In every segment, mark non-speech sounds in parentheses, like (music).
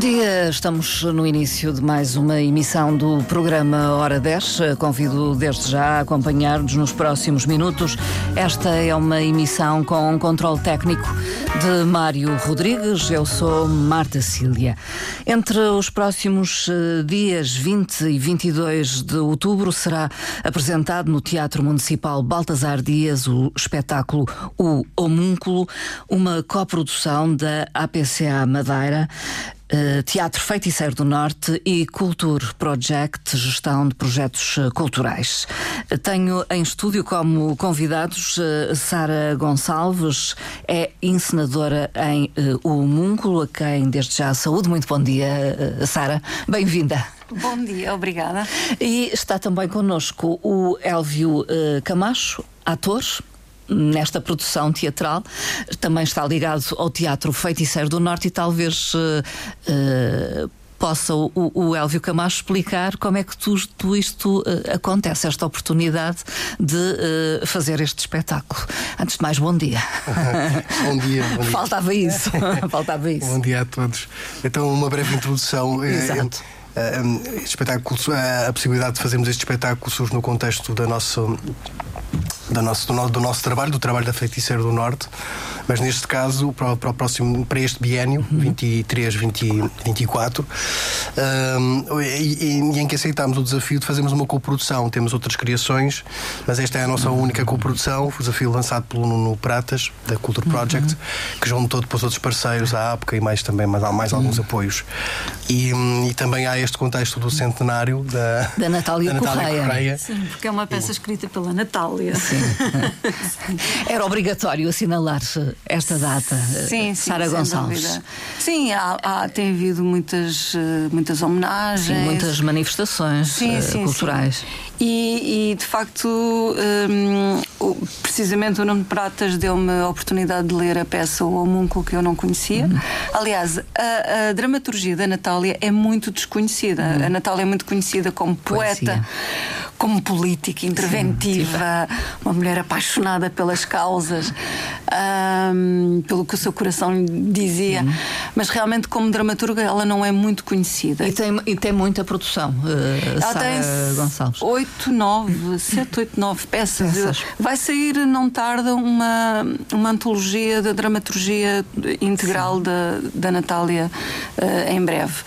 dia, estamos no início de mais uma emissão do programa Hora 10. Convido desde já a acompanhar-nos nos próximos minutos. Esta é uma emissão com controle técnico de Mário Rodrigues. Eu sou Marta Cília. Entre os próximos eh, dias 20 e 22 de outubro será apresentado no Teatro Municipal Baltasar Dias o espetáculo O Homúnculo, uma coprodução da APCA Madeira. Uh, Teatro Feiticeiro do Norte e Culture Project, gestão de projetos uh, culturais. Tenho em estúdio como convidados Sara Gonçalves, é encenadora em O Múnculo, a quem desde já saúde. Muito bom dia, Sara. Bem-vinda. Bom dia, obrigada. E está também connosco o Elvio Camacho, ator, nesta produção teatral. Também está ligado ao Teatro Feiticeiro do Norte e talvez. Uh, uh, possa o, o Elvio Camacho explicar como é que tudo isto uh, acontece, esta oportunidade de fazer este espetáculo. Antes de mais, bom dia. (laughs) bom dia. Bom dia. Faltava isso. (laughs) Faltava isso. Bom dia a todos. Então, uma breve introdução. (laughs) Exato. Uh, espetáculo, a possibilidade de fazermos este espetáculo surge no contexto da nossa do nosso, do, do, nosso trabalho, do trabalho da Feiticeira do Norte, mas neste caso, para, para o próximo, para este biênio, uhum. 23, 20, 24, um, e, e, em que aceitámos o desafio de fazermos uma coprodução. Temos outras criações, mas esta é a nossa única coprodução, o desafio lançado pelo Nuno Pratas, da Culture Project, uhum. que juntou depois outros parceiros, a APCA e mais também, mais, mais alguns uhum. apoios. E, e, também há este contexto do centenário da, da Natália, (laughs) da Natália Correia. Correia. Sim, porque é uma peça escrita pela Natália. Sim. (laughs) Era obrigatório assinalar esta data, sim, sim, Sara Gonçalves. Sim, há, há, tem havido muitas, eh, muitas homenagens. Sim, muitas manifestações sim, sim, culturais. E, e, de facto, um, precisamente o Nuno Pratas deu-me a oportunidade de ler a peça O Homúnculo que eu não conhecia. Uhum. Aliás, a, a, dramaturgia da Natália é muito desconhecida. Uhum. A Natália é muito conhecida como poeta. Poesia como política interventiva, Sim, uma mulher apaixonada pelas causas, um, pelo que o seu coração lhe dizia, uhum. mas realmente como dramaturga ela não é muito conhecida. E tem, e tem muita produção, uh, ela Sara tem Gonçalves. Oito, nove, sete, oito, nove peças. peças. Vai sair não tarda uma, uma antologia da dramaturgia integral da, da Natália uh, em breve.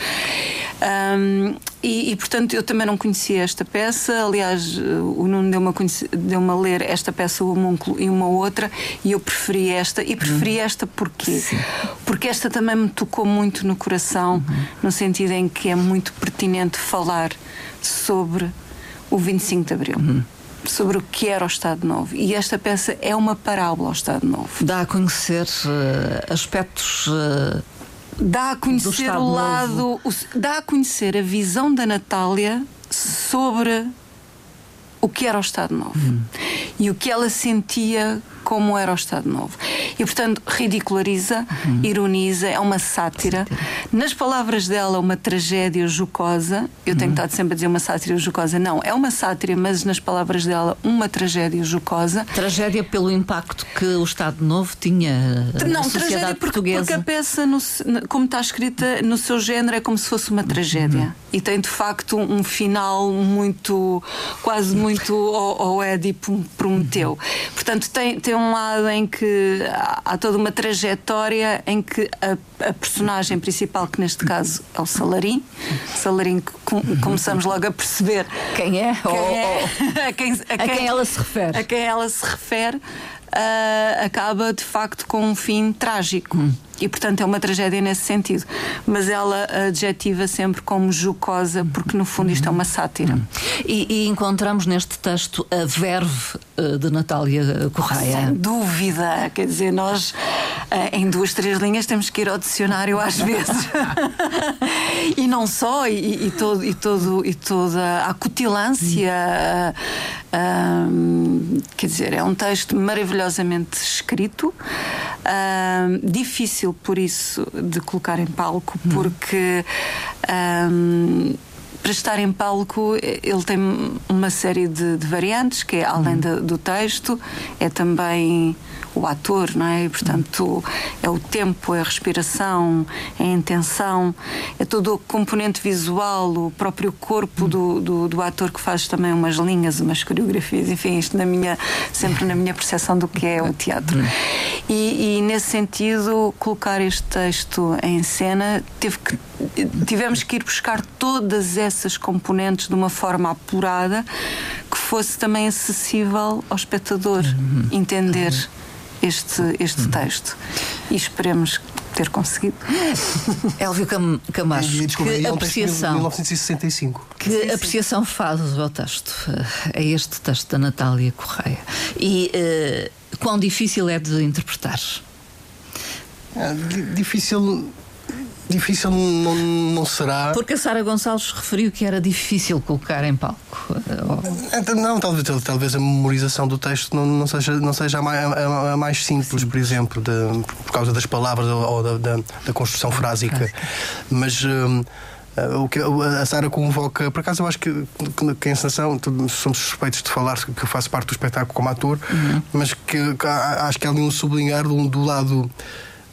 Um, e, e, portanto eu também não conhecia esta peça. Aliás, o Nuno deu-me a, deu a ler esta peça, o Homúnculo, e uma outra, e eu preferi esta. E preferi uhum. esta porquê? Sim. Porque esta também me tocou muito no coração, uhum. no sentido em que é muito pertinente falar sobre o 25 de Abril. Uhum sobre o que era o Estado Novo. E esta peça é uma parábola ao Estado Novo. Dá a conhecer uh, aspectos uh, dá a conhecer o lado, o, dá a conhecer a visão da Natália sobre o que era o Estado Novo hum. e o que ela sentia como era o Estado Novo. E, portanto, ridiculariza, uhum. ironiza, é uma sátira. sátira. Nas palavras dela, uma tragédia jocosa. Eu tenho uhum. estado sempre a dizer uma sátira jocosa. Não, é uma sátira, mas nas palavras dela, uma tragédia jocosa. Tragédia pelo impacto que o Estado Novo tinha Não, na sociedade porque, portuguesa. porque a peça, no, como está escrita, no seu género, é como se fosse uma tragédia. Uhum. E tem, de facto, um final muito, quase muito ao, ao Édipo prometeu. Uhum. Portanto, tem, tem um lado em que há, há toda uma trajetória em que a, a, personagem principal, que neste caso é o Salarim, Salarim que com, começamos logo a perceber quem é, quem ou, é (laughs) a, quem, a, a quem, quem, ela se refere. A quem ela se refere, uh, acaba de facto com um fim trágico. Hum e portanto é uma tragédia nesse sentido. Mas ela adjetiva sempre como jocosa, porque no fundo isto é uma sátira. E, e encontramos neste texto a verve de Natália Correia. Sem dúvida, quer dizer, nós eh, em duas, três linhas temos que ir ao dicionário às (laughs) vezes. e não só, e, e, todo, e, todo, e toda a cutilância. Um, quer dizer, é um texto maravilhosamente escrito, um, difícil por isso de colocar em palco, porque um, para estar em palco, ele tem uma série de, de variantes, que é além uhum. do texto, é também o ator, não é? E, portanto, é o tempo, é a respiração, é a intenção, é todo o componente visual, o próprio corpo do, do, do ator que faz também umas linhas, umas coreografias, enfim, isto na minha, sempre na minha percepção do que é o teatro. E, e nesse sentido, colocar este texto em cena, teve que, tivemos que ir buscar todas essas componentes de uma forma apurada que fosse também acessível ao espectador uhum. entender. Uhum este, este texto. E esperemos ter conseguido. (laughs) Elvio Cam Camacho, que apreciação, 1965. Que sim, sim. apreciação fazes ao texto, a este texto da Natália Correia? E uh, quão difícil é de interpretar? É, difícil Difícil não, não será. Porque a Sara Gonçalves referiu que era difícil colocar em palco. Então, não, talvez, talvez a memorização do texto não, não seja, não seja a, mais, a, a mais simples, por exemplo, de, por causa das palavras ou da, da, da construção frásica. Mas. Hum, o que a Sara convoca, por acaso eu acho que, que a encenação, somos suspeitos de falar que eu faço parte do espetáculo como ator, uhum. mas que, que, acho que há ali um sublinhar do, do lado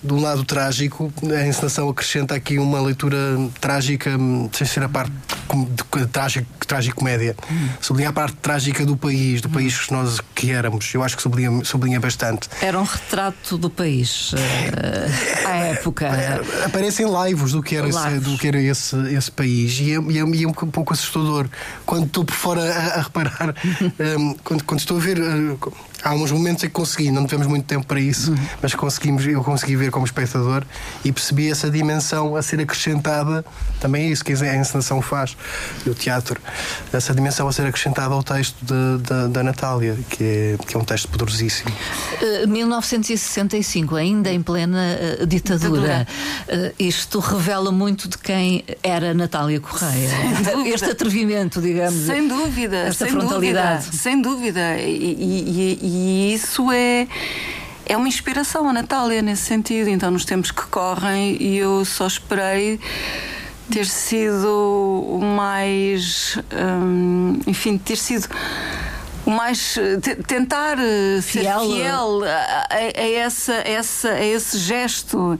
um lado trágico, a encenação acrescenta aqui uma leitura trágica, sem ser a parte de trágico, trágico-comédia. Hum. Sublinha a parte trágica do país, do hum. país que nós que éramos. Eu acho que sublinha, sublinha bastante. Era um retrato do país uh, à época. É, aparecem lives do que era, esse, do que era esse, esse país e é, e, é, e é um pouco assustador. Quando estou por fora a, a reparar, (laughs) um, quando, quando estou a ver. Uh, há uns momentos em que consegui, não tivemos muito tempo para isso, uhum. mas conseguimos, eu consegui ver como espectador e percebi essa dimensão a ser acrescentada, também é isso que a encenação faz, o teatro, essa dimensão a ser acrescentada ao texto de, de, da Natália, que é, que é um texto poderosíssimo. Uh, 1965, ainda em plena uh, ditadura, uh, isto revela muito de quem era Natália Correia. Este atrevimento, digamos. Sem dúvida, esta sem frontalidade. Dúvida, sem dúvida. E, e, e isso é é uma inspiração a Natália nesse sentido. Então, nos tempos que correm, e eu só esperei ter sido o mais. Hum, enfim, ter sido o mais tentar eh, fiel. ser fiel a, a, a, essa, a esse gesto.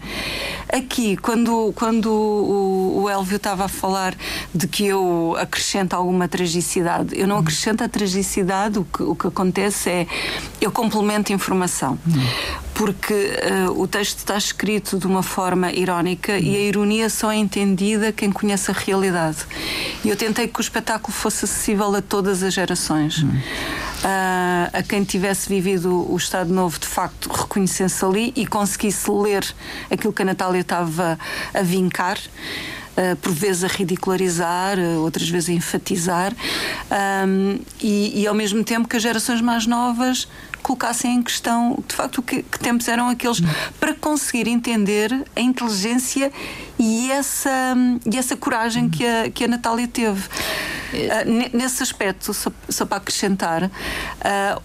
Aqui, quando, quando o, o Elvio estava a falar de que eu acrescento alguma tragicidade, eu não uhum. acrescento a tragicidade, o que, o que acontece é eu complemento informação. Uhum. Porque uh, o texto está escrito de uma forma irónica e a ironia só é entendida quem conhece a realidade. E eu tentei que o espetáculo fosse acessível a todas as gerações. Uh, a quem tivesse vivido o Estado Novo, de facto, reconhecesse ali e conseguisse ler aquilo que a Natália estava a vincar. Uh, por vezes a ridicularizar, uh, outras vezes a enfatizar, um, e, e, ao mesmo tempo que as gerações mais novas colocassem em questão, de facto, que, que tempos eram aqueles para conseguir entender a inteligência e essa, e essa coragem que a, que a Natália teve. Uh, nesse aspecto, só, só para acrescentar, uh,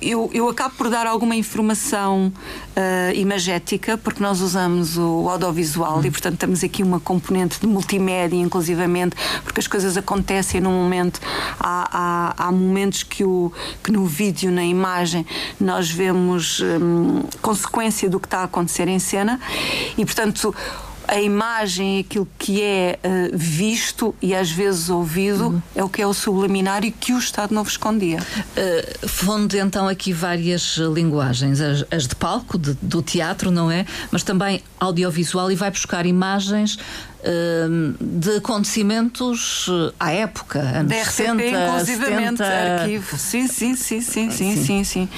eu, eu acabo por dar alguma informação uh, imagética, porque nós usamos o audiovisual uhum. e, portanto, temos aqui uma componente de multimédia, inclusivamente, porque as coisas acontecem num momento. Há, há, há momentos que, o, que no vídeo, na imagem, nós vemos um, consequência do que está a acontecer em cena e, portanto, a imagem, aquilo que é uh, visto e às vezes ouvido, uhum. é o que é o subliminar e que o Estado não escondia. Uh, Fundo então aqui várias linguagens, as, as de palco, de, do teatro, não é? Mas também audiovisual e vai buscar imagens Hum, de acontecimentos à época, anos da RTP, 60, inclusivamente, 70... arquivo. Sim, sim, sim, sim, sim, sim, sim. sim.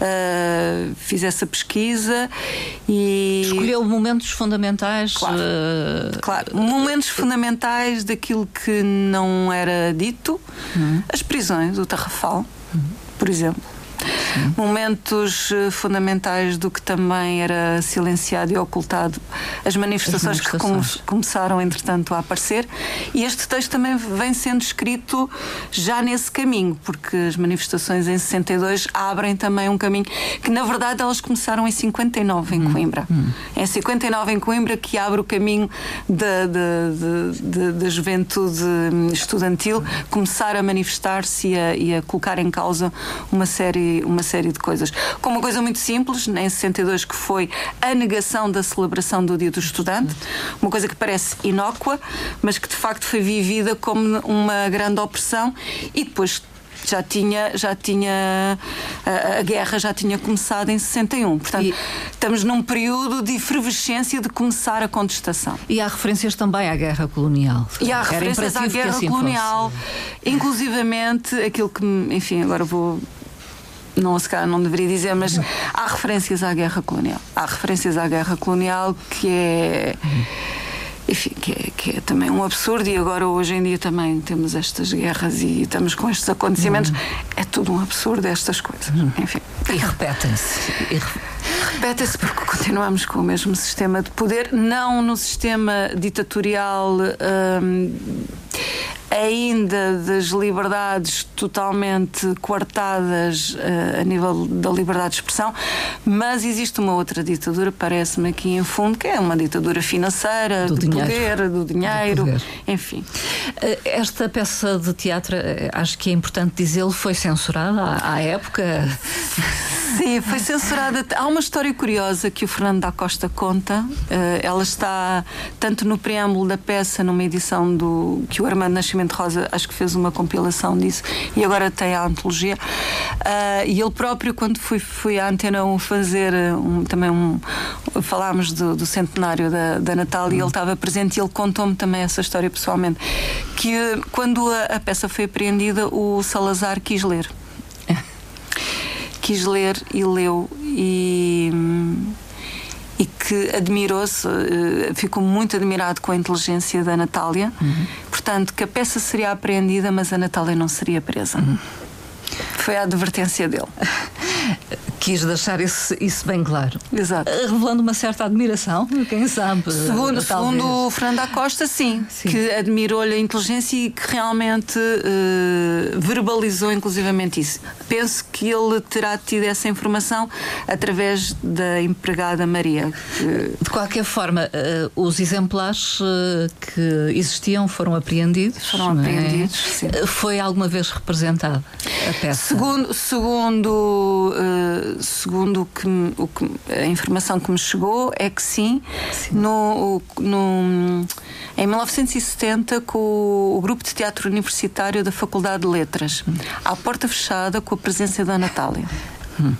Uh, fiz essa pesquisa e. Escolheu momentos fundamentais. Claro, uh... claro. momentos fundamentais daquilo que não era dito, uhum. as prisões, o Tarrafal, uhum. por exemplo momentos eh, fundamentais do que também era silenciado e ocultado, as manifestações, as manifestações. que começaram, entretanto, a aparecer. E este texto também vem sendo escrito já nesse caminho, porque as manifestações em 62 abrem também um caminho que, na verdade, elas começaram em 59 em hum. Coimbra. Hum. É 59 em Coimbra que abre o caminho da, da, da juventude estudantil começar a manifestar-se e, e a colocar em causa uma série, uma série de coisas. Com uma coisa muito simples, em 62, que foi a negação da celebração do Dia do Estudante, uma coisa que parece inócua, mas que de facto foi vivida como uma grande opressão e depois já tinha, já tinha a, a, guerra já tinha começado em 61. Portanto, e... estamos num período de efervescência de começar a contestação. E há referências também à guerra colonial. E há referências à guerra assim colonial, fosse. inclusivamente aquilo que, enfim, agora vou não se calhar não deveria dizer, mas há referências à guerra colonial. Há referências à guerra colonial que é enfim, que é, que é também um absurdo e agora hoje em dia também temos estas guerras e estamos com estes acontecimentos. Uhum. É tudo um absurdo estas coisas. Uhum. Enfim. E repetem-se. Repetem-se porque continuamos com o mesmo sistema de poder, não no sistema ditatorial. Hum, ainda das liberdades totalmente coartadas uh, a nível da liberdade de expressão, mas existe uma outra ditadura, parece-me aqui em fundo, que é uma ditadura financeira, do, do poder, do dinheiro, do enfim. Uh, esta peça de teatro, uh, acho que é importante dizê-lo, foi censurada à, à época. (laughs) Sim, foi censurada. Há uma história curiosa que o Fernando da Costa conta. ela está tanto no preâmbulo da peça, numa edição do que o Armando Nascimento Rosa acho que fez uma compilação disso e agora tem a antologia. Uh, e ele próprio, quando fui, fui à Antena 1 fazer um, também um. Falámos do, do centenário da, da e ele estava presente e ele contou-me também essa história pessoalmente. Que quando a, a peça foi apreendida, o Salazar quis ler. Quis ler e leu e e que admirou-se, eh, ficou muito admirado com a inteligência da Natália. Uhum. Portanto, que a peça seria apreendida, mas a Natália não seria presa. Uhum. Foi a advertência dele. (laughs) Quis deixar isso, isso bem claro. Exato. Revelando uma certa admiração, quem sabe. Segundo, segundo o Fernando Acosta, sim, sim. que admirou-lhe a inteligência e que realmente uh, verbalizou inclusivamente isso. Penso que ele terá tido essa informação através da empregada Maria. De qualquer forma, os exemplares que existiam foram apreendidos. Foram é? apreendidos, sim. Foi alguma vez representada peça? Segundo, segundo segundo o que, o que, a informação que me chegou, é que sim, sim. No, no, em 1970, com o, o, grupo de teatro universitário da Faculdade de Letras, hum. à porta fechada, com a presença da Natália. Hum.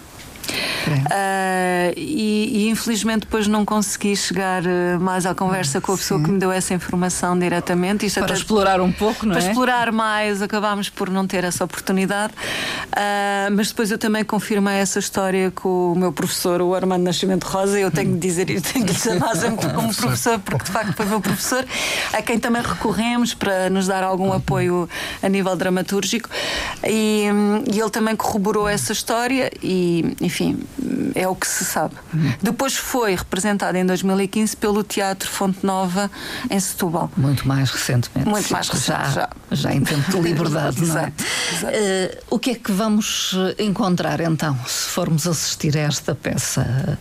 Uh, e, e, infelizmente depois não consegui chegar uh, mais à conversa com a pessoa Sim. que me deu essa informação diretamente. Isto para explorar um pouco, não para é? Para explorar mais, acabámos por não ter essa oportunidade. Uh, mas depois eu também confirmei essa história com o meu professor, o Armando Nascimento Rosa. Eu tenho de dizer isto, tenho de lhe chamar sempre como professor, porque de facto foi meu professor, a quem também recorremos para nos dar algum apoio a nível dramatúrgico. E, e ele também corroborou essa história e, enfim, é o que se sabe. Uhum. Depois foi representada em 2015 pelo Teatro Fonte Nova em Setúbal. Muito mais recentemente. Muito mais recentemente. Já, já. já em tempo de liberdade, não é? Exato. Uh, o que é que vamos encontrar então, se formos assistir a esta peça?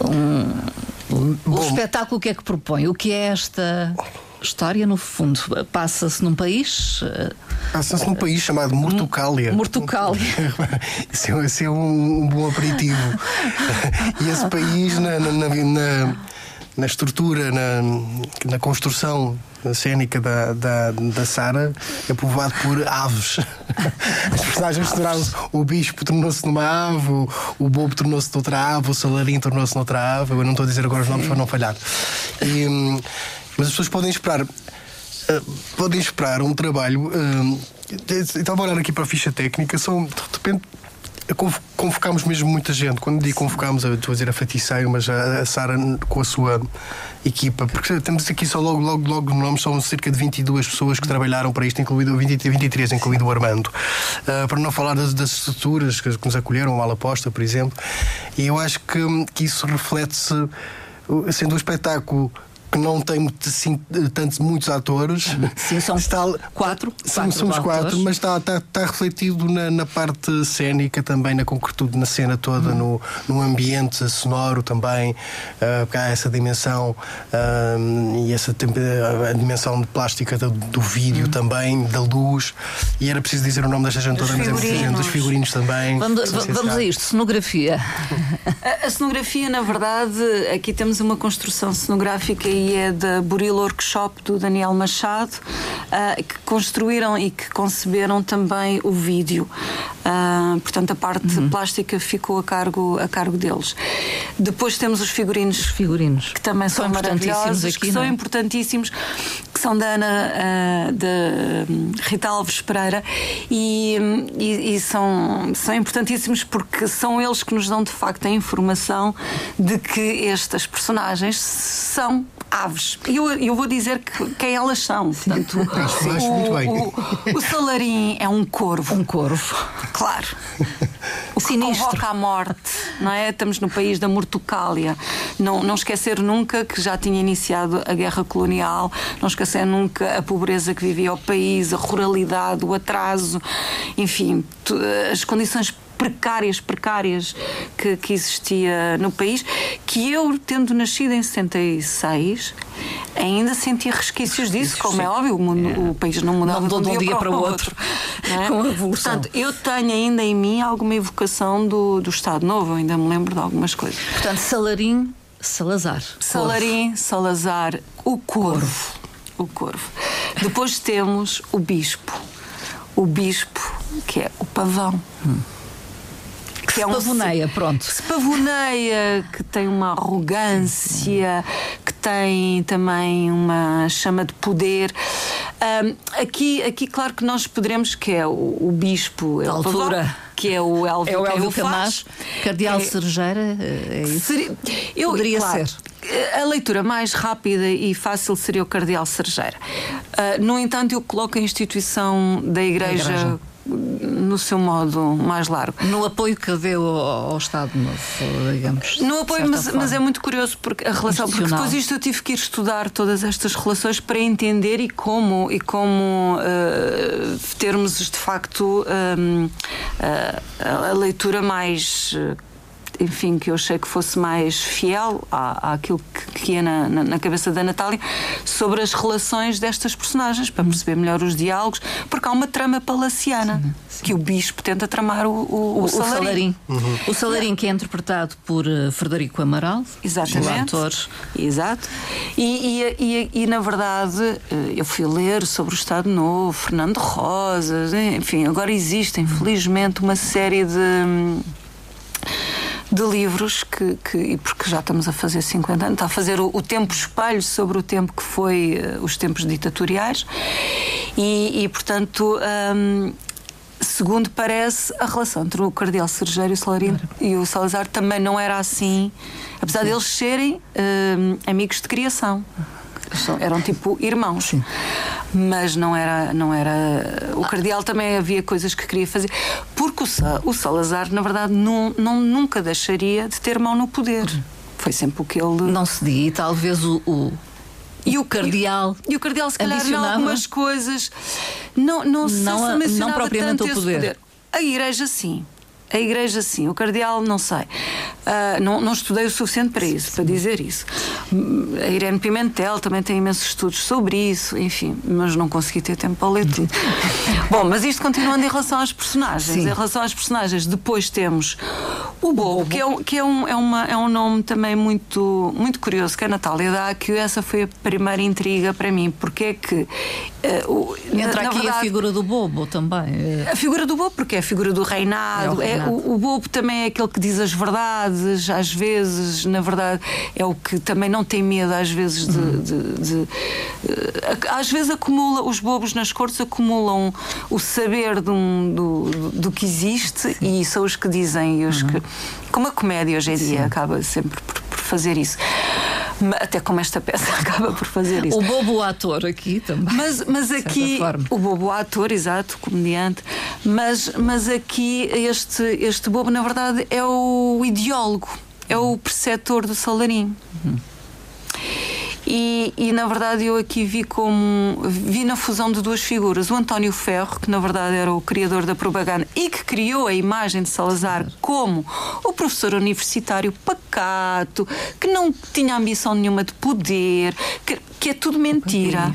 Um, um, o espetáculo o que é que propõe? O que é esta história, no fundo, passa-se num país. Eh, passa-se num país chamado Mortucália. Mortucália. (laughs) isso, é, isso é um, um, bom aperitivo. e esse país, na, na, na, na estrutura, na, na construção cênica da, da, da Sara é povoado por aves. (laughs) As personagens tornaram-se. O bispo tornou-se numa ave, o, o bobo tornou-se noutra ave, o salarim tornou-se noutra ave. Eu não estou a dizer agora os nomes para não falhar. E, hum, mas as pessoas podem esperar. Uh, podem esperar um trabalho. Uh, estava a olhar aqui para a ficha técnica, são de repente convocámos mesmo muita gente. Quando digo convocámos, estou a dizer a feiticeiro, mas a, a Sara com a sua equipa, porque temos aqui só logo, logo, logo no nome, são cerca de 22 pessoas que trabalharam para isto, incluído 20, 23, incluído o Armando. Uh, para não falar das, das estruturas que, que nos acolheram, o Malaposta, por exemplo. E eu acho que, que isso reflete-se, sendo um espetáculo que não tem assim, tantos, muitos atores. Sim, são está, quatro. São, somos quatro, mas está, está, está refletido na, na, parte cênica também, na concretude, na cena toda, hum. no, no ambiente sonoro também. Uh, há essa dimensão uh, e essa a dimensão de plástica do, do vídeo hum. também, da luz. E era preciso dizer o nome desta gente toda, mas é preciso dos figurinos também. Vamos, vamos a isto, cenografia. A, a cenografia, na verdade, aqui temos uma construção cenográfica e é da Buril Workshop do Daniel Machado, uh, que construíram e que conceberam também o vídeo. Uh, portanto, a parte uhum. plástica ficou a cargo, a cargo deles. Depois temos os figurinos, os figurinos. que também são, são maravilhosos, aqui, que são é? importantíssimos, que são da Ana, uh, da Rita Alves Pereira, e, e, e, são, são importantíssimos porque são eles que nos dão de facto a informação de que estas personagens são aves. E eu, eu vou dizer que, quem elas são. Portanto, o, o, o, Salarim é um corvo. Um corvo. Claro. (laughs) O que Sinistro. convoca a morte, não é? Estamos no país da mortucália. Não, não esquecer nunca que já tinha iniciado a guerra colonial, não esquecer nunca a pobreza que vivia o país, a ruralidade, o atraso, enfim, as condições precárias, precárias que, que existia no país, que eu, tendo nascido em 66, ainda sentia resquícios disso, Isso, como sim. é óbvio, o, mundo, é. o, país não mudava não de um dia, para o outro. outro (laughs) é? Com a evolução. Portanto, eu tenho ainda em mim alguma evocação do, do Estado Novo, ainda me lembro de algumas coisas. Portanto, Salarim, Salazar. Salarim, Salazar, o Corvo. O Corvo. Depois temos o Bispo. O Bispo, que é o pavão. Hum que se é um pavoneia, pronto. Se pavoneia, que tem uma arrogância, que tem também uma chama de poder. Um, aqui, aqui, claro que nós poderemos, que é o, o bispo, é altura. Que é o Elvio, é o Elvio Camacho, Cardeal é, Cerejeira, é isso? Seria, eu, Poderia claro, ser. A leitura mais rápida e fácil seria o Cardeal Cerejeira. Uh, no entanto, eu coloco a instituição da Igreja, da igreja no seu modo mais largo. No apoio que deu ao, ao Estado Novo, digamos. No apoio, mas, mas, é muito curioso porque a relação, porque depois isto eu tive que ir estudar todas estas relações para entender e como e como uh, termos de facto um, uh, a leitura mais enfim, que eu achei que fosse mais fiel à, àquilo que, que ia na, na, na, cabeça da Natália sobre as relações destas personagens, para perceber melhor os diálogos, porque há uma trama palaciana sim, sim. que o bispo tenta tramar o, o, o, o salarim. salarim. Uhum. O salarim que é interpretado por uh, Frederico Amaral, Exatamente. ator. Exato. E, e, e, e, na verdade, uh, eu fui ler sobre o Estado Novo, Fernando Rosas, enfim, agora existe, infelizmente, uma série de. De livros que, que porque já estamos a fazer 50 anos, está a fazer o, o tempo espelho sobre o tempo que foi uh, os tempos ditatoriais. E, e portanto um, segundo parece a relação entre o Cardeal Sergeiro e o, e Salazar também não era assim apesar Sim. deles serem um, amigos de criação eram tipo irmãos. Sim. Mas não era, não era. O cardeal também havia coisas que queria fazer. Porque o, Salazar, na verdade, não, não, nunca deixaria de ter mão no poder. Foi sempre o que ele. Não se diga, e talvez o, o... E o cardeal. E, o cardeal, se calhar, em algumas coisas. Não, não, não, se não propriamente o poder. poder. A igreja, sim. A Igreja, sim. O Cardeal, não sei. Uh, não, não estudei o suficiente para isso, para dizer isso. A Irene Pimentel também tem imensos estudos sobre isso, enfim, mas não consegui ter tempo para ler tudo. (laughs) Bom, mas isto continuando em relação às personagens. Sim. Em relação às personagens, depois temos O Bobo, que, é, um, que é, um, é, uma, é um nome também muito, muito curioso que a Natália dá, que essa foi a primeira intriga para mim, porque é que. Uh, Entra na, aqui na verdade, a figura do Bobo também. A figura do Bobo, porque é a figura do reinado. É o, reinado. É, o, o, Bobo também é aquele que diz as verdades, às vezes, na verdade, é o que também não tem medo, às vezes, de. Uhum. de, de, uh, às vezes acumula, os bobos nas cortes acumulam o saber um, do, do, do que existe Sim. e são os que dizem e os uhum. que como a comédia hoje em dia Sim. acaba sempre por fazer isso até como esta peça (laughs) acaba por fazer isso. O bobo ator aqui também. Mas, mas aqui, o bobo ator, exato, comediante, mas, mas aqui este, este bobo, na verdade, é o ideólogo, é o preceptor do Salarim. Uhum. E, e, na verdade eu aqui vi como vi na fusão de duas figuras o António Ferro que na verdade era o criador da propaganda e que criou a imagem de Salazar como o professor universitário pacato que não tinha ambição nenhuma de poder que, que é tudo mentira.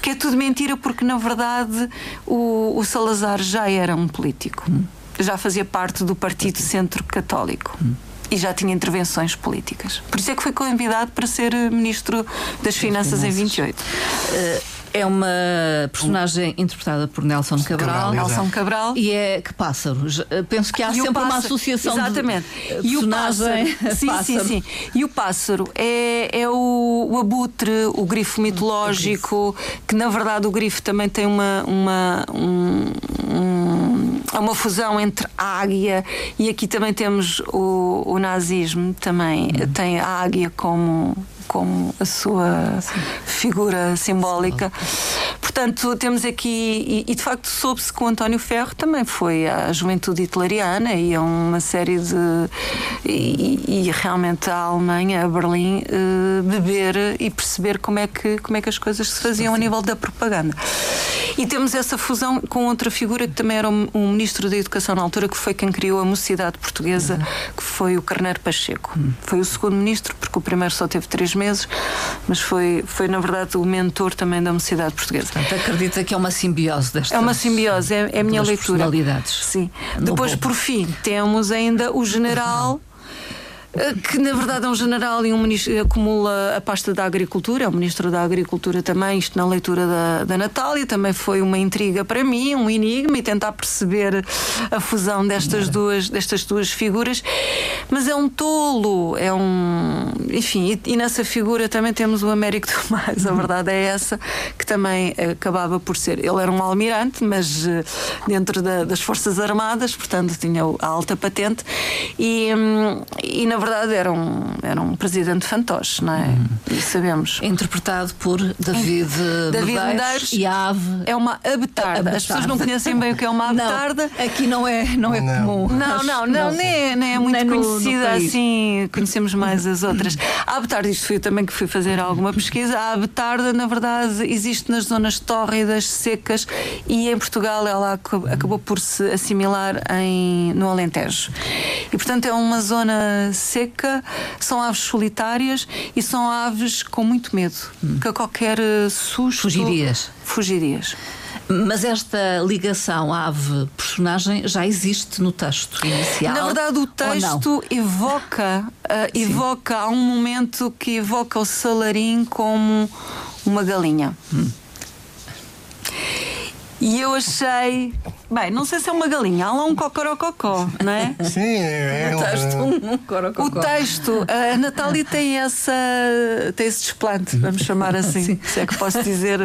que é tudo mentira porque na verdade o, o Salazar já era um político. Hum. já fazia parte do Partido Centro Católico. Hum e já tinha intervenções políticas. Por isso é que foi convidado para ser Ministro das Finanças, Finanças. em 28. Uh, é uma personagem interpretada por Nelson Cabral. Cabral Nelson Cabral. E é que pássaro. Penso que há e sempre uma associação exatamente. de e o pássaro, (laughs) sim, pássaro. sim, sim. E o pássaro é, é o, o abutre, o grifo mitológico, que na verdade o grifo também tem uma, uma, um, um, uma fusão entre a águia e aqui também temos o, o nazismo, também uhum. tem a águia como como a sua Sim. figura simbólica. Portanto, temos aqui, e, e de facto soube-se que o António Ferro também foi à juventude hitleriana e a uma série de. E, e realmente à Alemanha, a Berlim, uh, beber e perceber como é, que, como é que as coisas se faziam a nível da propaganda. E temos essa fusão com outra figura que também era um, um ministro da Educação na altura, que foi quem criou a mocidade portuguesa, que foi o Carneiro Pacheco. Foi o segundo ministro, porque o primeiro só teve três meses, mas foi, foi na verdade o mentor também da mocidade portuguesa. Portanto, acredita que é uma simbiose desta É uma simbiose, é, é a minha leitura. Sim. Depois, por fim, temos ainda o general. Eh, que na verdade é um general e um ministro acumula a pasta da Agricultura, é o ministro da Agricultura também, isto na leitura da, da Natália, também foi uma intriga para mim, um enigma, e tentar perceber a fusão destas duas, destas duas figuras. Mas é um tolo, é um. Enfim, e, e nessa figura também temos o Américo (laughs) Tomás, a verdade é essa, que também acabava por ser. Ele era um almirante, mas eh, dentro da, das Forças Armadas, portanto tinha a alta patente, e, hum, e na verdade era um, era um presidente fantoche, não é? Hum. E sabemos. Interpretado por David, David Medeiros, Medeiros. E a ave. É uma abetarda. As pessoas não conhecem bem o que é uma abetarda. Não, aqui não é, não é não. comum. Não, não, não, nem, é, nem é muito nem conhecida no, no assim. Conhecemos mais as outras. (laughs) A abetarda, isto fui também que fui fazer alguma pesquisa. A abetarda, na verdade, existe nas zonas tórridas, secas e em Portugal ela acabou por se assimilar em, no Alentejo. E portanto é uma zona seca, são aves solitárias e são aves com muito medo, hum. que a qualquer eh, susto. Fugirias. Fugirias. Mas esta ligação ave-personagem já existe no texto inicial? Na verdade, o texto evoca, uh, evoca, há um momento que evoca o salarim como uma galinha. Hum. E eu achei. Bem, não sei se é uma galinha, há lá um cocorococó, não é? (laughs) Sim, é, é um texto. Um, corococó. O texto, a Natália tem essa. tem esse desplante, vamos chamar assim. Sim. Se é que posso dizer.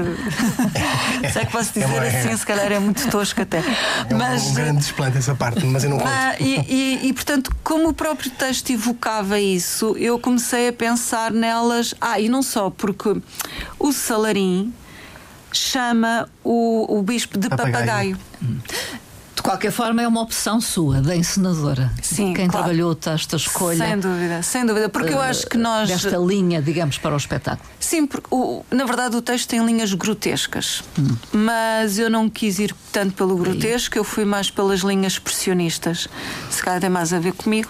se é que posso dizer é assim, se calhar é muito tosco até. É mas, um grande desplante essa parte, mas eu não conto. E, e, e, portanto, como o próprio texto evocava isso, eu comecei a pensar nelas. Ah, e não só, porque o Salarim chama o, o bispo de papagaio. papagaio. De qualquer forma, é uma opção sua, da encenadora. Sim. Quem claro. trabalhou esta escolha. Sem dúvida, sem dúvida. Porque uh, eu acho que nós. Desta linha, digamos, para o espetáculo. Sim, porque o, na verdade o texto tem linhas grotescas. Hum. Mas eu não quis ir tanto pelo grotesco, eu fui mais pelas linhas expressionistas. Se calhar tem mais a ver comigo.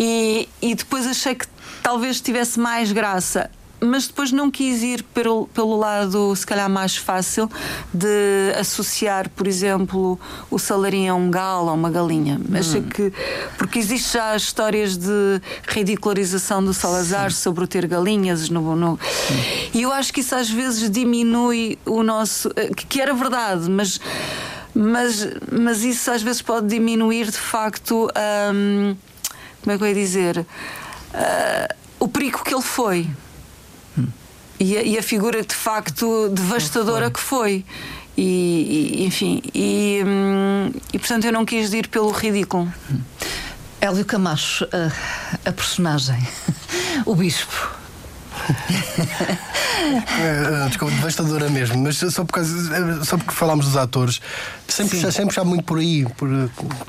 E, e depois achei que talvez tivesse mais graça mas depois não quis ir pelo, pelo lado, se calhar, mais fácil de associar, por exemplo, o salarinho a um galo ou uma galinha. Hum. Acho que. Porque existe já histórias de ridicularização do Salazar Sim. sobre o ter galinhas no. no e eu acho que isso às vezes diminui o nosso. Eh, que era verdade, mas. Mas, mas isso às vezes pode diminuir de facto. Um, como é que eu ia dizer? Uh, o perigo que ele foi. E a, e a figura de facto devastadora que foi. E, e enfim, e, hum, e portanto eu não quis ir pelo ridículo. Hélio Camacho, a, a personagem, (laughs) o bispo. (laughs) é, desculpa, devastadora mesmo, mas só, por causa, só porque falámos dos atores, sempre, já, sempre muito por aí, por,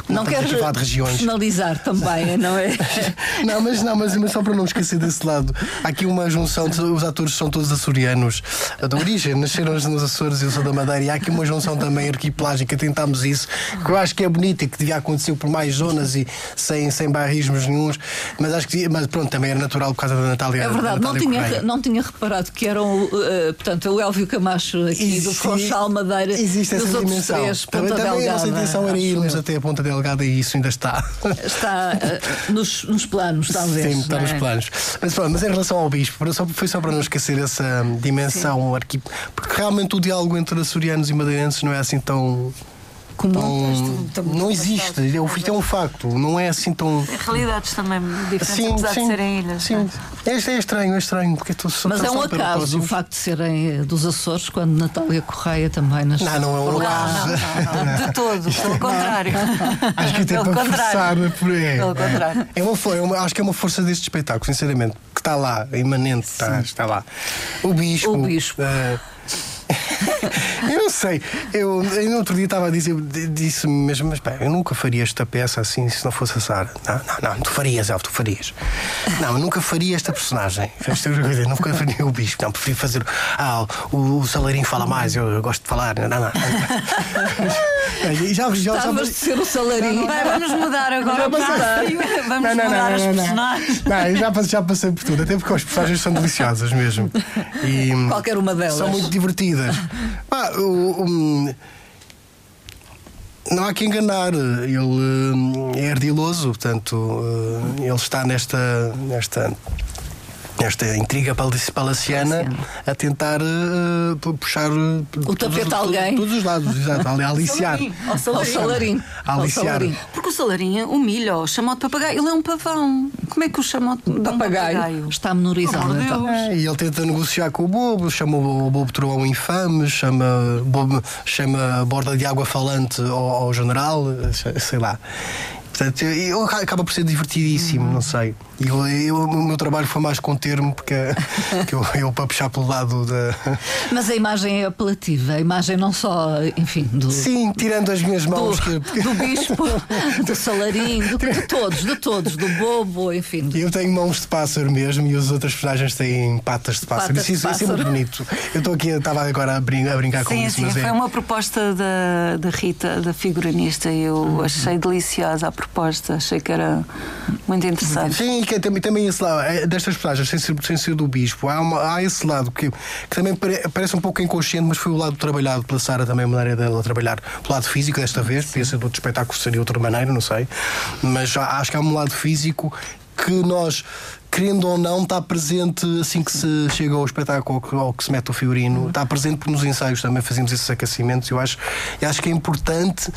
não quero de regiões. personalizar também, não é? (laughs) não, mas, não mas, mas, só para não esquecer desse lado, há aqui uma junção, de, os atores são todos açorianos da origem, nasceram nos Açores e eu sou da Madeira, e há aqui uma junção também arquipelágica, tentámos isso, que eu acho que é bonito e que devia acontecer por mais zonas e sem, sem barrismos nenhums, mas acho que mas pronto, também era natural por causa da Natália. É verdade, Natália não tinha, não tinha reparado que eram, uh, portanto, o Elvio Camacho aqui Existe, do Funchal Madeira. Existe essa dimensão. Três, também, Ponta também Delgada, a nossa intenção era irmos eu. até a Ponta Delgada e isso ainda está. Está uh, nos, nos, planos, talvez. Sim, está é? nos planos. Mas, pronto, mas em relação ao Bispo, foi só para não esquecer essa dimensão arqui... Porque realmente o diálogo entre açorianos e madeirenses não é assim tão comum. Não, não existe, é, é um facto, não é assim tão. Realidades também diferentes, sim, apesar sim, de serem ilhas. Sim, é, é estranho, é estranho, porque estou Mas é um acaso o facto de serem eh, dos Açores, quando Natália Correia também nas. Não, não é um acaso. De todo, pelo contrário. Acho que até para forçar por aí. Pelo contrário. É uma, é uma, acho que é uma força deste espetáculo, sinceramente, que está lá, imanente, está, está lá. O Bispo. O Bispo. Uh, (laughs) eu não sei. Eu, eu no outro dia estava a dizer, disse mesmo, mas bem, eu nunca faria esta peça assim se não fosse a Sara. Não, não, não, tu farias, Elf, tu farias. Não, eu nunca faria esta personagem. Esta, nunca faria o bicho. Não, prefiro fazer. Ah, o, o Salarinho fala mais, eu, eu, gosto de falar. Não, não. não. já, já, Estavas de ser o Salarinho. Vai, vamos mudar agora. Vamos não, não, mudar não, não, as personagens. Não, já, já passei por tudo, até porque as personagens são deliciosas mesmo. E, Qualquer uma delas. São muito divertidas. Ah, o, o, não há que enganar, ele hum, é ardiloso, portanto, hum, ele está nesta, nesta esta intriga palaciana a tentar uh, puxar uh, o tapete a alguém. Todos os lados, exato, a (laughs) aliciar. Ao salarinho. Aliciar. Porque o salarinho humilha-o, chama-o de papagaio. Ele é um pavão. Como é que o chama de papagaio? papagaio? Está menorizado. Oh, então. É, e ele tenta negociar com o bobo, chama o bobo trovão infame, chama, bobo, chama a borda de água falante ao, ao general, sei lá. Portanto, eu, acaba por ser divertidíssimo, uhum. não sei. Eu, eu, o meu trabalho foi mais conter-me porque (laughs) que eu, eu para puxar pelo lado da. (laughs) Mas a imagem é apelativa, a imagem não só, enfim, do. Sim, tirando as minhas mãos. Do, que... (laughs) do bispo, do salarinho, do, de todos, de todos, do bobo, enfim. Eu tenho mãos de pássaro mesmo e os outros personagens têm patas de pássaro. Patas isso, de pássaro. isso é muito bonito. Eu estou aqui, estava agora a, brin a brincar sim, com isso. Sim, foi é... uma proposta da, da Rita, da figuranista, e eu uhum. achei deliciosa a proposta, achei que era muito interessante. Sim, que é também, também esse lado, é, destas personagens, sem ser, sem ser do bispo, há, uma, há esse lado que, que também pare, parece um pouco inconsciente, mas foi o lado trabalhado pela Sara também, a maneira dela trabalhar pelo lado físico desta vez, podia ser de outro espetáculo, seria de outra maneira, não sei. Mas acho que há um lado físico que nós querendo ou não, está presente assim que se chega ao espetáculo ou que se mete o figurino, está presente porque nos ensaios também fazemos esses aquecimentos. Eu acho, eu acho que é importante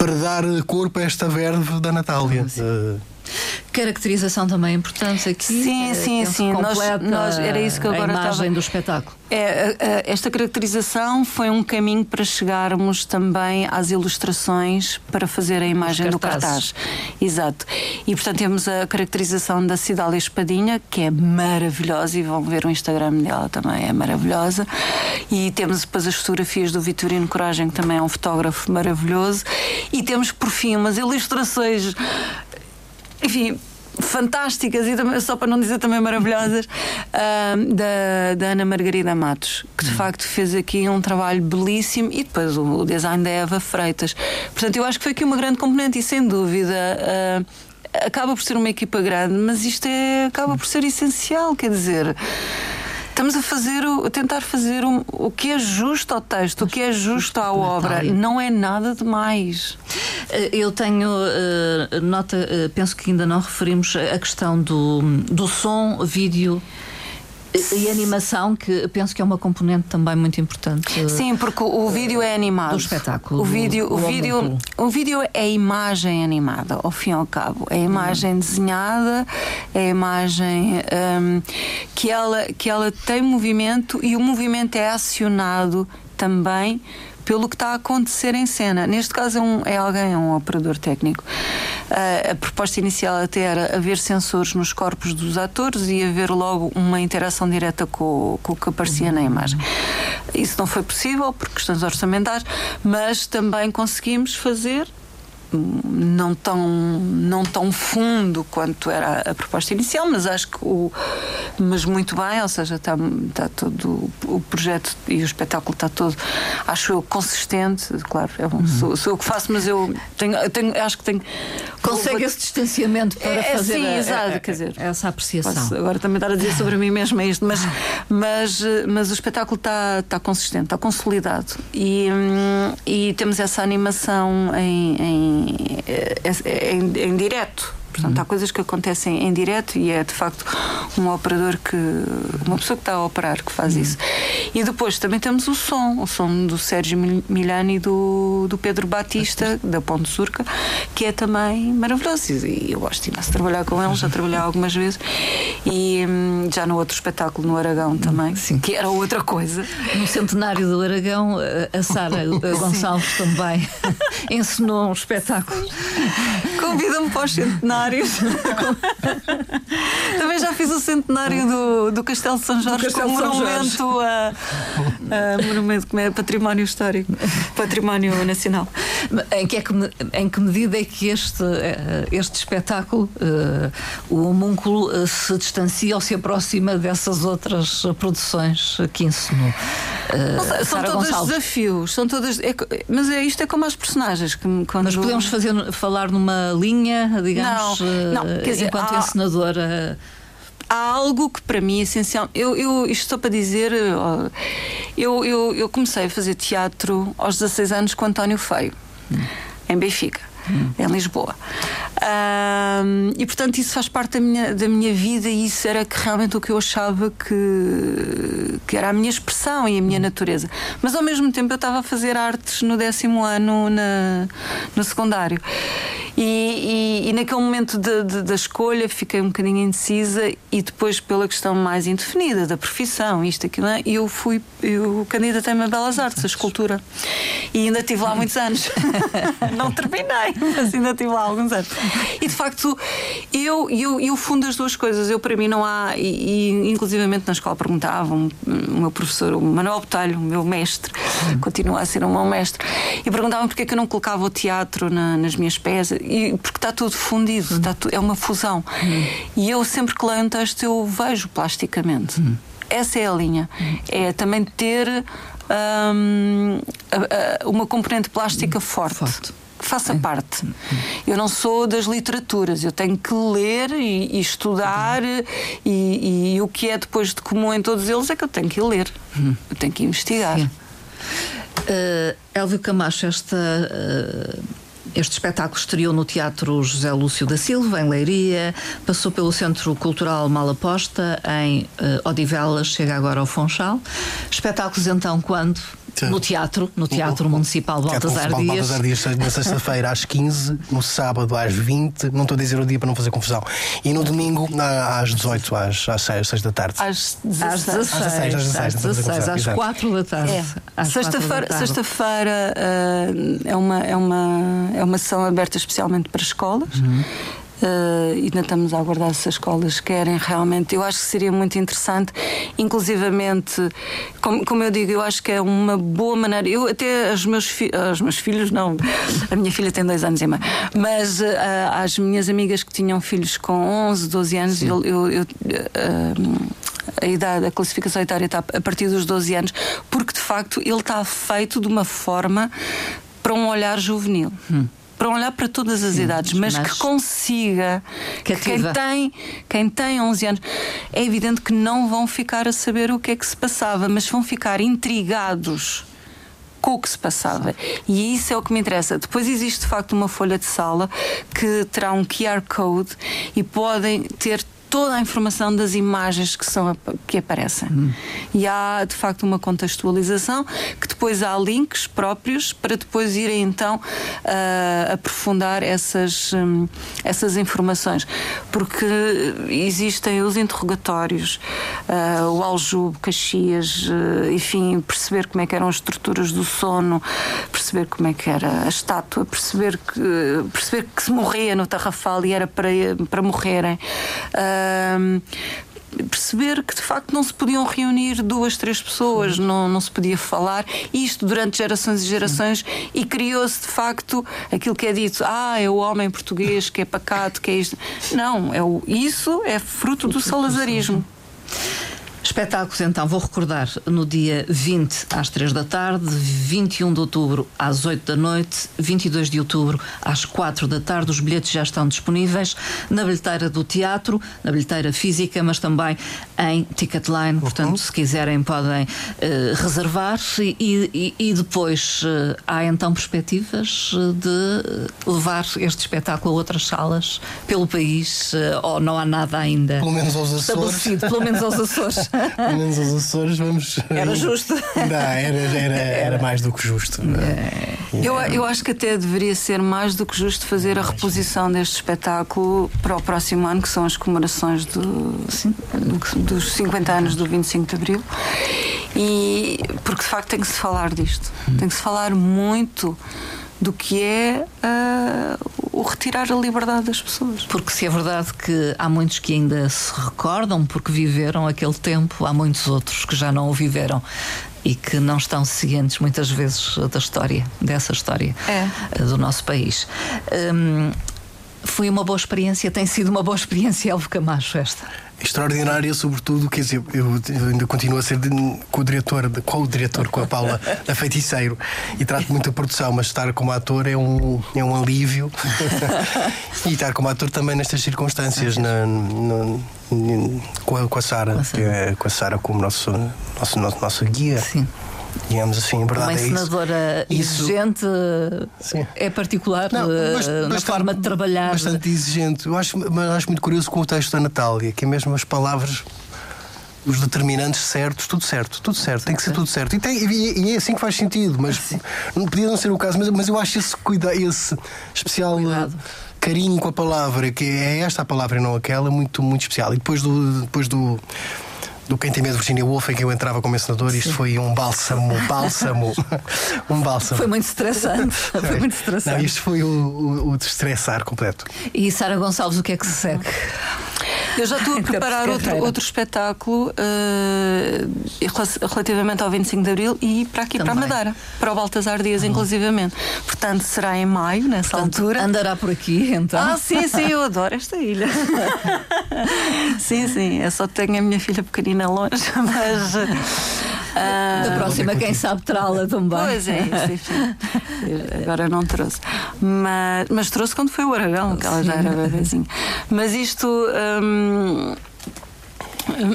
para dar corpo a esta verve da Natália. Uh, Caracterização também importante aqui. Sim, sim, sim. Nós, nós, era isso que eu agora a imagem estava... do espetáculo. É, esta caracterização foi um caminho para chegarmos também às ilustrações para fazer a imagem do cartaz. Exato. E portanto temos a caracterização da Cidália Espadinha, que é maravilhosa, e vão ver o Instagram dela também, é maravilhosa. E temos depois as fotografias do Vitorino Coragem, que também é um fotógrafo maravilhoso. E temos, por fim, umas ilustrações enfim, fantásticas e também, só para não dizer também maravilhosas uh, da, da, Ana Margarida Matos que de hum. facto fez aqui um trabalho belíssimo e depois o, o, design da Eva Freitas portanto eu acho que foi aqui uma grande componente e sem dúvida uh, acaba por ser uma equipa grande mas isto é, acaba por ser essencial quer dizer Estamos a fazer o, a tentar fazer o, o que é justo ao texto, o que é justo à obra. Não é nada demais. Eh, eu tenho uh, nota, uh, penso que ainda não referimos a questão do, do som, vídeo e animação, que penso que é uma componente também muito importante. Sim, porque o, vídeo é animado. Do espetáculo. O vídeo, do, o, vídeo, o vídeo é a imagem animada, ao fim e ao cabo. É a imagem hum. desenhada, é a imagem um, que, ela, que ela tem movimento e o movimento é acionado também pelo que está a acontecer em cena. Neste caso é, um, é alguém, é um operador técnico. Uh, a proposta inicial até era haver sensores nos corpos dos atores e haver logo uma interação direta com, com o que aparecia na imagem. Isso não foi possível por questões orçamentais, mas também conseguimos fazer não tão, não tão fundo quanto era a proposta inicial, mas acho que o. Mas muito bem, ou seja, está, está todo. O projeto e o espetáculo está todo, acho eu, consistente. Claro, é uhum. sou, sou eu que faço, mas eu tenho, tenho acho que tenho. Consegue esse distanciamento para é, fazer sim, a, exato, a, quer dizer, essa apreciação. Posso agora também estar a dizer sobre mim mesma isto, mas, mas, mas o espetáculo está, está consistente, está consolidado. E, hum, e temos essa animação em, em em, em, em direto Portanto, há coisas que acontecem em direto e é de facto um operador que. uma pessoa que está a operar que faz isso. E depois também temos o som, o som do Sérgio Milani e do, do Pedro Batista, da Ponte Surca, que é também maravilhoso. E eu gosto de trabalhar com eles, já trabalhei algumas vezes. E hum, já no outro espetáculo no Aragão também, Sim. que era outra coisa. No centenário do Aragão, a Sara (laughs) Gonçalves também (laughs) ensinou um espetáculo. Convida-me para os centenários. Também já fiz o centenário do, do Castelo de São Jorge com monumento a, a, monumento como é património histórico, património nacional. Em que, é que, em que medida é que este, eh, este espetáculo, uh, o homúnculo, uh, se distancia ou se aproxima dessas outras produções que ensinou? Uh, são todos desafios, são todas. É, mas é, isto é como as personagens. Que, quando... Mas podemos fazer, falar numa linha, digamos. Não, não, quer dizer, enquanto há, encenadora? Há algo que para mim é essencial. Eu, eu isto estou para dizer, eu, eu, eu comecei a fazer teatro aos 16 anos com António Feio, hum. em Benfica em Lisboa. Um, e portanto isso faz parte da minha, da minha vida e isso era que realmente o que eu achava que, que era a minha expressão e a minha natureza. Mas ao mesmo tempo eu estava a fazer artes no décimo ano na, no secundário. E, e, e naquele momento de, de, da escolha fiquei um bocadinho indecisa e depois pela questão mais indefinida da profissão, isto, aquilo, é? eu fui, eu candidatei-me a Belas Artes, a escultura. E ainda estive lá muitos anos. (laughs) Não terminei, (laughs) mas ainda estive lá alguns anos. E de facto, eu, eu, eu fundo as duas coisas. Eu, para mim, não há. E, e inclusivamente na escola perguntavam, o meu professor, o Manuel Botelho, o meu mestre, continua a ser um meu mestre, e perguntavam porque é que eu não colocava o teatro na, nas minhas peças. E, porque está tudo fundido, está tu, é uma fusão. E eu, sempre que leio um texto, eu vejo plasticamente. Essa é a linha. É também ter um, uma componente plástica forte. forte faça parte. Eu não sou das literaturas, eu tenho que ler e, e estudar e, e, o que é depois de comum em todos eles é que eu tenho que ler, eu tenho que investigar. Uh, Elvio Camacho, esta. Uh este espetáculo estreou no Teatro José Lúcio da Silva, em Leiria, passou pelo Centro Cultural Malaposta, em uh, Odivelas, chega agora ao Funchal. Espetáculos então quando? No teatro, no Teatro Municipal Baltasar Dias. Baltasar Dias, na sexta-feira às 15, no sábado às 20, não estou a dizer o dia para não fazer confusão, e no domingo às 18, às, às 6, 6 da tarde. Às 16, às 16, às 16, às, 16, às 4 da tarde. É. Sexta-feira sexta uh, é, uma, é, uma, é uma sessão aberta especialmente para escolas. Uhum. Uh, ainda estamos a aguardar se as escolas querem realmente. Eu acho que seria muito interessante, inclusivamente, como, como eu digo, eu acho que é uma boa maneira. Eu até os meus, fi os meus filhos, não, a minha filha tem dois anos e meio, mas uh, as minhas amigas que tinham filhos com 11, 12 anos, eu, eu, eu uh, a idade, a classificação etária está a partir dos 12 anos, porque de facto ele está feito de uma forma para um olhar juvenil. Hum para olhar para todas as Sim, idades, mas, mas, que consiga que quem tem, quem tem 11 anos, é evidente que não vão ficar a saber o que é que se passava, mas vão ficar intrigados com o que se passava. E isso é o que me interessa. Depois existe de facto uma folha de sala que terá um QR Code e podem ter toda a informação das imagens que, são, que aparecem. Hum. E há, de facto, uma contextualização que depois há links próprios para depois irem então uh, aprofundar essas, um, essas informações. Porque existem os interrogatórios, uh, o aljube, Caxias, uh, enfim, perceber como é que eram as estruturas do sono, perceber como é que era a estátua, perceber que, perceber que se morria no Tarrafal e era para, para morrerem. Uh, perceber que de facto não se podiam reunir duas, três pessoas, não, não se podia falar, isto durante gerações e gerações, Sim. e criou-se de facto aquilo que é dito: ah, é o homem português que é pacato, que é isto. Não, é o, isso é fruto do salazarismo. Espetáculos, então, vou recordar no dia 20 às 3 da tarde, 21 de outubro às 8 da noite, 22 de outubro às 4 da tarde. Os bilhetes já estão disponíveis na bilheteira do teatro, na bilheteira física, mas também em Ticketline. Uhum. Portanto, se quiserem, podem uh, reservar. E, e, e depois uh, há então perspectivas de levar este espetáculo a outras salas pelo país, uh, ou não há nada ainda pelo menos aos Açores. Pelo menos aos (laughs) Açores. Pelo menos os Açores vamos. Era justo. Não, era, era, era mais do que justo. É. Eu, eu acho que até deveria ser mais do que justo fazer a reposição deste espetáculo para o próximo ano, que são as comemorações do, dos 50 anos do 25 de Abril. E porque de facto tem que se falar disto. Tem que se falar muito do que é uh, o retirar a liberdade das pessoas. Porque se é verdade que há muitos que ainda se recordam porque viveram aquele tempo, há muitos outros que já não o viveram e que não estão cientes muitas vezes da história, dessa história é. do nosso país. Um, foi uma boa experiência, tem sido uma boa experiência, Elvo Camacho, esta extraordinária, sobretudo, quer dizer, eu ainda continuo a ser co-diretor, co-diretor com a Paula da Feiticeiro e trato muito a produção, mas estar como ator é um, é um alívio. (laughs) E estar como ator também nestas circunstâncias, na, na, com a, com a Sara, é, com a Sara como nosso, nosso, nosso, nosso guia. Sim digamos assim, a verdade Uma ensinadora é isso. exigente Sim. é particular Não, eh, bastante, na forma de trabalhar. Bastante exigente. Eu acho, mas acho muito curioso com o texto da Natália, que é mesmo as palavras os determinantes certos, tudo certo, tudo certo, tem que ser tudo certo. E, tem, e, é assim que faz sentido, mas não podia não ser o caso, mas, mas eu acho esse, cuida, esse especial Cuidado. carinho com a palavra, que é esta a palavra e não aquela, muito, muito especial. E depois do. Depois do do Quem Tem Medo de Virginia Woolf, em que eu entrava como ensinador, isto foi um bálsamo, bálsamo, (laughs) um bálsamo. Foi muito estressante. (laughs) Foi muito estressante. Não, isto foi o, o, o de estressar completo. E Sara Gonçalves, o que é que se segue? Eu já estou a (laughs) preparar outro, outro espetáculo uh, relativamente ao 25 de Abril e para aqui Também. para a Madeira, para o Baltasar Dias, uhum. inclusivamente. Portanto, será em maio, nessa Portanto, altura. Andará por aqui, então. Ah, sim, sim, eu adoro esta ilha. (laughs) sim, sim, é só tenho a minha filha pequenina longe, (laughs) mas. Ah, da próxima, quem sabe, trá-la também. Pois é, isso, enfim. Agora não trouxe. Mas, mas trouxe quando foi o Aragão, que ela já era bebezinha. Mas isto. Hum,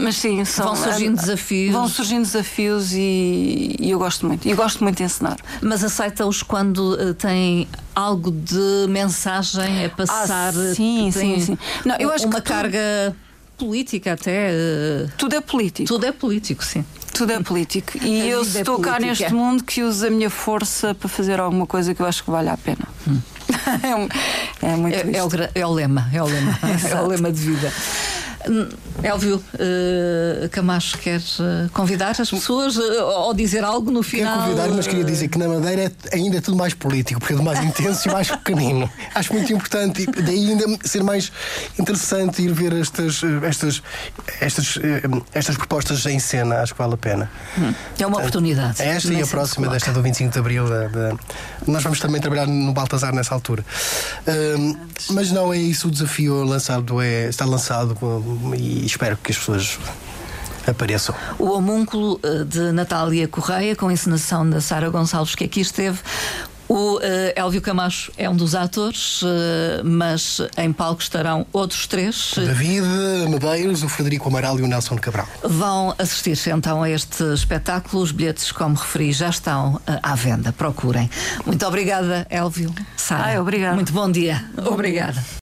mas sim, são, vão surgindo desafios. Vão surgindo desafios e, e, eu gosto muito. E eu gosto muito de ensinar. Mas aceita-os quando uh, têm algo de mensagem a passar? Ah, sim, sim, sim. Não, eu acho uma que carga tu... política até. Uh... Tudo é político. Tudo é político, sim. Tudo é político. E a eu é estou cá neste mundo que uso a minha força para fazer alguma coisa que eu acho que vale a pena. Hum. (laughs) é, é, muito é, é, o, é o lema, é o lema, (laughs) é o lema de vida. Elvio uh, Camacho, quer uh, convidar as pessoas uh, ou dizer algo no final? Quero convidar, mas queria dizer que na Madeira é ainda tudo mais político, porque é mais intenso e mais pequenino. (laughs) Acho muito importante e daí ainda ser mais interessante ir ver estas, estas, estas, estas propostas em cena. Acho que vale a pena. Hum, é uma oportunidade. Esta e a próxima, desta do 25 de Abril. Da, da, nós vamos também trabalhar no Baltazar nessa altura. mas não é isso o desafio lançado, é, está lançado e espero que as pessoas apareçam. O homúnculo eh, de Natália Correia, com a encenação da Sara Gonçalves, que aqui esteve. O uh, Elvio Camacho é um dos atores, uh, mas em palco estarão outros três. David Medeiros, o Frederico Amaral e o Nelson Cabral. Vão assistir então a este espetáculo. Os bilhetes, como referi, já estão uh, à venda. Procurem. Muito obrigada, Elvio. Sara. Ai, obrigada. Muito bom dia. Obrigada.